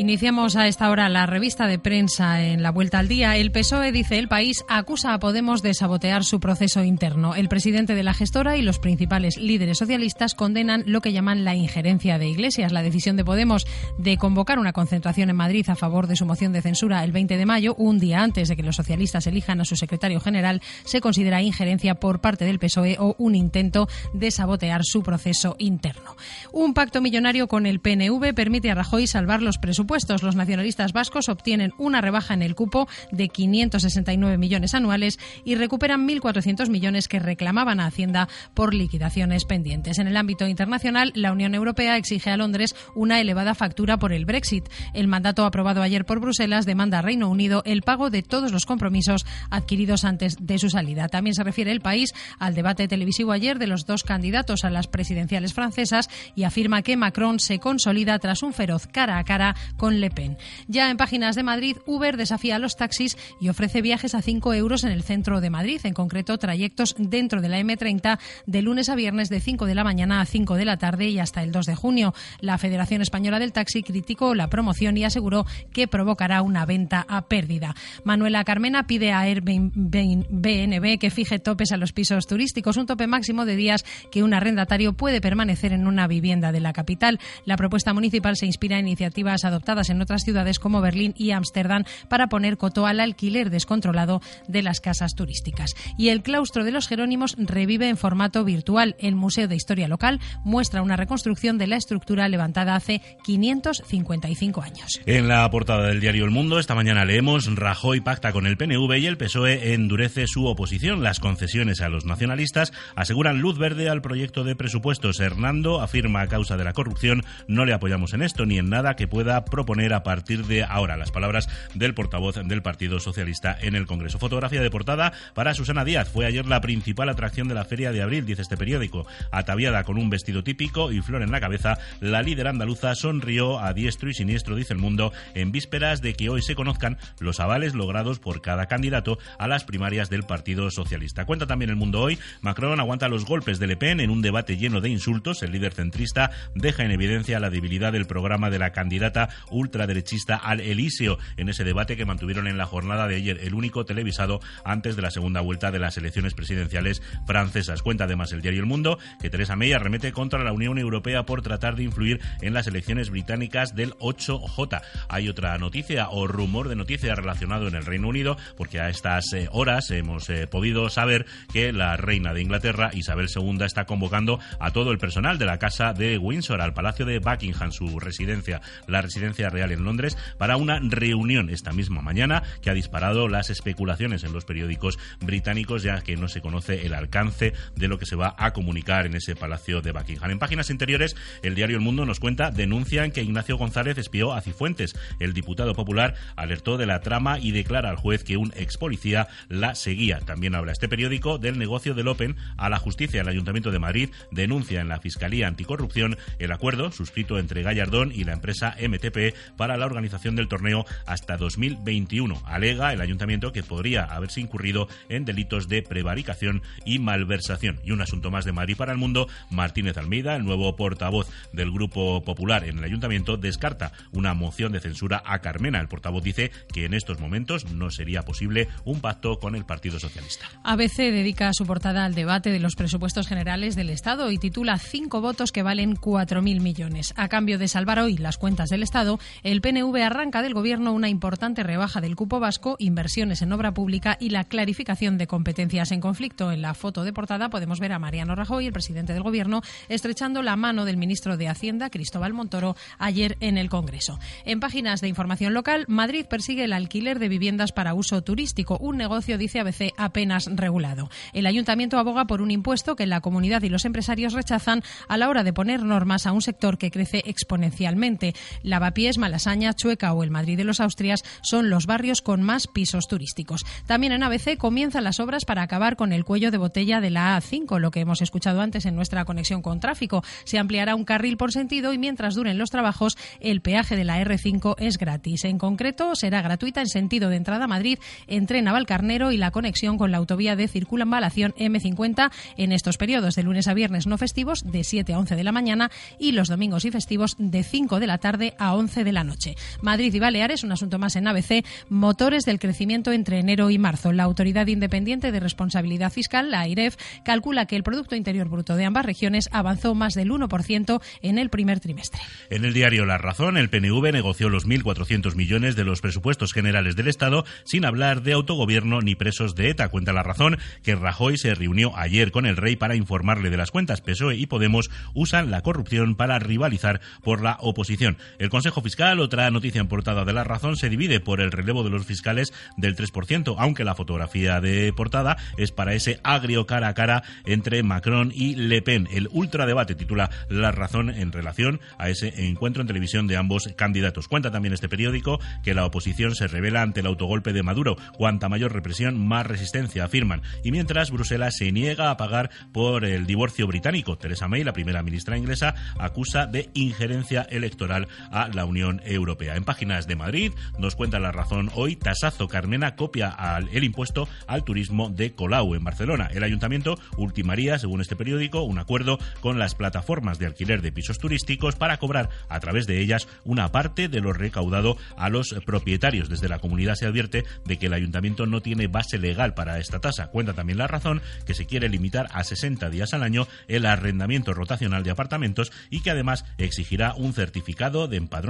Iniciamos a esta hora la revista de prensa en la vuelta al día. El PSOE, dice el país, acusa a Podemos de sabotear su proceso interno. El presidente de la gestora y los principales líderes socialistas condenan lo que llaman la injerencia de Iglesias. La decisión de Podemos de convocar una concentración en Madrid a favor de su moción de censura el 20 de mayo, un día antes de que los socialistas elijan a su secretario general, se considera injerencia por parte del PSOE o un intento de sabotear su proceso interno. Un pacto millonario con el PNV permite a Rajoy salvar los presupuestos. Los nacionalistas vascos obtienen una rebaja en el cupo de 569 millones anuales y recuperan 1.400 millones que reclamaban a Hacienda por liquidaciones pendientes. En el ámbito internacional, la Unión Europea exige a Londres una elevada factura por el Brexit. El mandato aprobado ayer por Bruselas demanda a Reino Unido el pago de todos los compromisos adquiridos antes de su salida. También se refiere el país al debate televisivo ayer de los dos candidatos a las presidenciales francesas y afirma que Macron se consolida tras un feroz cara a cara con Le Pen. Ya en páginas de Madrid, Uber desafía a los taxis y ofrece viajes a 5 euros en el centro de Madrid, en concreto trayectos dentro de la M30 de lunes a viernes de 5 de la mañana a 5 de la tarde y hasta el 2 de junio. La Federación Española del Taxi criticó la promoción y aseguró que provocará una venta a pérdida. Manuela Carmena pide a Airbnb que fije topes a los pisos turísticos, un tope máximo de días que un arrendatario puede permanecer en una vivienda de la capital. La propuesta municipal se inspira en iniciativas adoptadas en otras ciudades como Berlín y Ámsterdam para poner coto al alquiler descontrolado de las casas turísticas. Y el claustro de los Jerónimos revive en formato virtual. El Museo de Historia Local muestra una reconstrucción de la estructura levantada hace 555 años. En la portada del diario El Mundo, esta mañana leemos Rajoy pacta con el PNV y el PSOE endurece su oposición. Las concesiones a los nacionalistas aseguran luz verde al proyecto de presupuestos. Hernando afirma a causa de la corrupción no le apoyamos en esto ni en nada que pueda proponer a partir de ahora. Las palabras del portavoz del Partido Socialista en el Congreso. Fotografía de portada para Susana Díaz. Fue ayer la principal atracción de la Feria de Abril, dice este periódico. Ataviada con un vestido típico y flor en la cabeza, la líder andaluza sonrió a diestro y siniestro, dice el mundo, en vísperas de que hoy se conozcan los avales logrados por cada candidato a las primarias del Partido Socialista. Cuenta también el mundo hoy, Macron aguanta los golpes de Le Pen en un debate lleno de insultos. El líder centrista deja en evidencia la debilidad del programa de la candidata ultraderechista al Elíseo en ese debate que mantuvieron en la jornada de ayer, el único televisado antes de la segunda vuelta de las elecciones presidenciales francesas. Cuenta además el diario El Mundo que Teresa May arremete contra la Unión Europea por tratar de influir en las elecciones británicas del 8J. Hay otra noticia o rumor de noticia relacionado en el Reino Unido, porque a estas eh, horas hemos eh, podido saber que la reina de Inglaterra, Isabel II, está convocando a todo el personal de la casa de Windsor al Palacio de Buckingham, su residencia, la residencia real en Londres, para una reunión esta misma mañana que ha disparado las especulaciones en los periódicos británicos, ya que no se conoce el alcance de lo que se va a comunicar en ese Palacio de Buckingham. En páginas interiores, el diario El Mundo nos cuenta, denuncian que Ignacio González espió a Cifuentes. El diputado popular alertó de la trama y declara al juez que un ex policía la seguía. También habla este periódico del negocio del Open a la justicia. El Ayuntamiento de Madrid denuncia en la Fiscalía Anticorrupción el acuerdo suscrito entre Gallardón y la empresa MTP para la organización del torneo hasta 2021. Alega el ayuntamiento que podría haberse incurrido en delitos de prevaricación y malversación. Y un asunto más de Madrid para el mundo, Martínez Almeida, el nuevo portavoz del Grupo Popular en el ayuntamiento, descarta una moción de censura a Carmena. El portavoz dice que en estos momentos no sería posible un pacto con el Partido Socialista. ABC dedica su portada al debate de los presupuestos generales del Estado y titula cinco votos que valen 4.000 millones. A cambio de salvar hoy las cuentas del Estado, el PNV arranca del Gobierno una importante rebaja del cupo vasco, inversiones en obra pública y la clarificación de competencias en conflicto. En la foto de portada podemos ver a Mariano Rajoy, el presidente del Gobierno, estrechando la mano del ministro de Hacienda, Cristóbal Montoro, ayer en el Congreso. En páginas de información local, Madrid persigue el alquiler de viviendas para uso turístico, un negocio, dice ABC, apenas regulado. El ayuntamiento aboga por un impuesto que la comunidad y los empresarios rechazan a la hora de poner normas a un sector que crece exponencialmente. Lavapiés, Malasaña, Chueca o el Madrid de los Austrias son los barrios con más pisos turísticos. También en ABC comienzan las obras para acabar con el cuello de botella de la A5, lo que hemos escuchado antes en nuestra conexión con tráfico. Se ampliará un carril por sentido y mientras duren los trabajos, el peaje de la R5 es gratis. En concreto, será gratuita en sentido de entrada a Madrid entre Navalcarnero y la conexión con la autovía de circunvalación M50 en estos periodos de lunes a viernes no festivos de 7 a 11 de la mañana y los domingos y festivos de 5 de la tarde a 11 11 de la noche. Madrid y Baleares, un asunto más en ABC, motores del crecimiento entre enero y marzo. La Autoridad Independiente de Responsabilidad Fiscal, la AIREF, calcula que el Producto Interior Bruto de ambas regiones avanzó más del 1% en el primer trimestre. En el diario La Razón, el PNV negoció los 1.400 millones de los presupuestos generales del Estado sin hablar de autogobierno ni presos de ETA. Cuenta La Razón que Rajoy se reunió ayer con el rey para informarle de las cuentas. PSOE y Podemos usan la corrupción para rivalizar por la oposición. El Consejo Fiscal, otra noticia en portada de La Razón, se divide por el relevo de los fiscales del 3%, aunque la fotografía de portada es para ese agrio cara a cara entre Macron y Le Pen. El ultradebate titula La Razón en relación a ese encuentro en televisión de ambos candidatos. Cuenta también este periódico que la oposición se revela ante el autogolpe de Maduro. Cuanta mayor represión, más resistencia, afirman. Y mientras Bruselas se niega a pagar por el divorcio británico, Theresa May, la primera ministra inglesa, acusa de injerencia electoral a la Unión Europea. En páginas de Madrid nos cuenta la razón hoy, Tasazo Carmena copia el impuesto al turismo de Colau en Barcelona. El ayuntamiento ultimaría, según este periódico, un acuerdo con las plataformas de alquiler de pisos turísticos para cobrar a través de ellas una parte de lo recaudado a los propietarios. Desde la comunidad se advierte de que el ayuntamiento no tiene base legal para esta tasa. Cuenta también la razón que se quiere limitar a 60 días al año el arrendamiento rotacional de apartamentos y que además exigirá un certificado de empadronamiento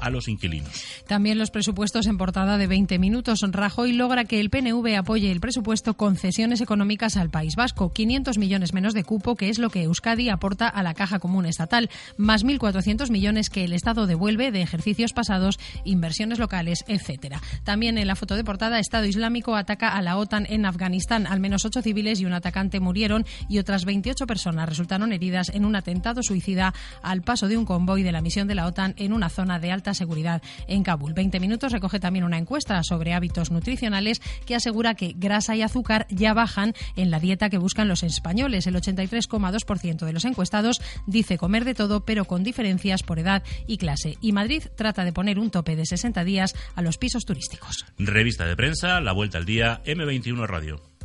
a los inquilinos. También los presupuestos en portada de 20 minutos. Rajoy logra que el PNV apoye el presupuesto concesiones económicas al País Vasco. 500 millones menos de cupo, que es lo que Euskadi aporta a la caja común estatal, más 1.400 millones que el Estado devuelve de ejercicios pasados, inversiones locales, etcétera. También en la foto de portada, Estado Islámico ataca a la OTAN en Afganistán. Al menos ocho civiles y un atacante murieron y otras 28 personas resultaron heridas en un atentado suicida al paso de un convoy de la misión de la OTAN en una zona de alta seguridad en Kabul. 20 minutos recoge también una encuesta sobre hábitos nutricionales que asegura que grasa y azúcar ya bajan en la dieta que buscan los españoles. El 83,2% de los encuestados dice comer de todo, pero con diferencias por edad y clase. Y Madrid trata de poner un tope de 60 días a los pisos turísticos. Revista de prensa, La Vuelta al Día, M21 Radio.